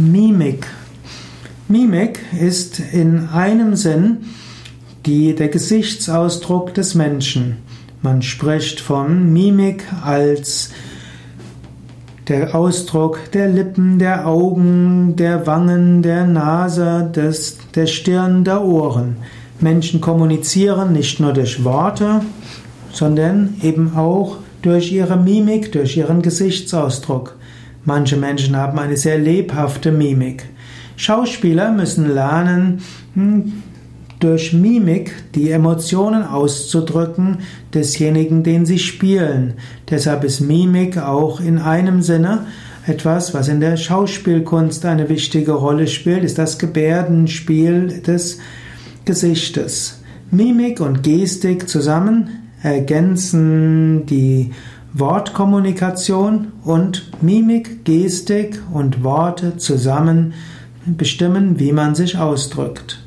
Mimik. Mimik ist in einem Sinn die, der Gesichtsausdruck des Menschen. Man spricht von Mimik als der Ausdruck der Lippen, der Augen, der Wangen, der Nase, des, der Stirn, der Ohren. Menschen kommunizieren nicht nur durch Worte, sondern eben auch durch ihre Mimik, durch ihren Gesichtsausdruck. Manche Menschen haben eine sehr lebhafte Mimik. Schauspieler müssen lernen, hm, durch Mimik die Emotionen auszudrücken desjenigen, den sie spielen. Deshalb ist Mimik auch in einem Sinne etwas, was in der Schauspielkunst eine wichtige Rolle spielt, ist das Gebärdenspiel des Gesichtes. Mimik und Gestik zusammen ergänzen die Wortkommunikation und Mimik, Gestik und Worte zusammen bestimmen, wie man sich ausdrückt.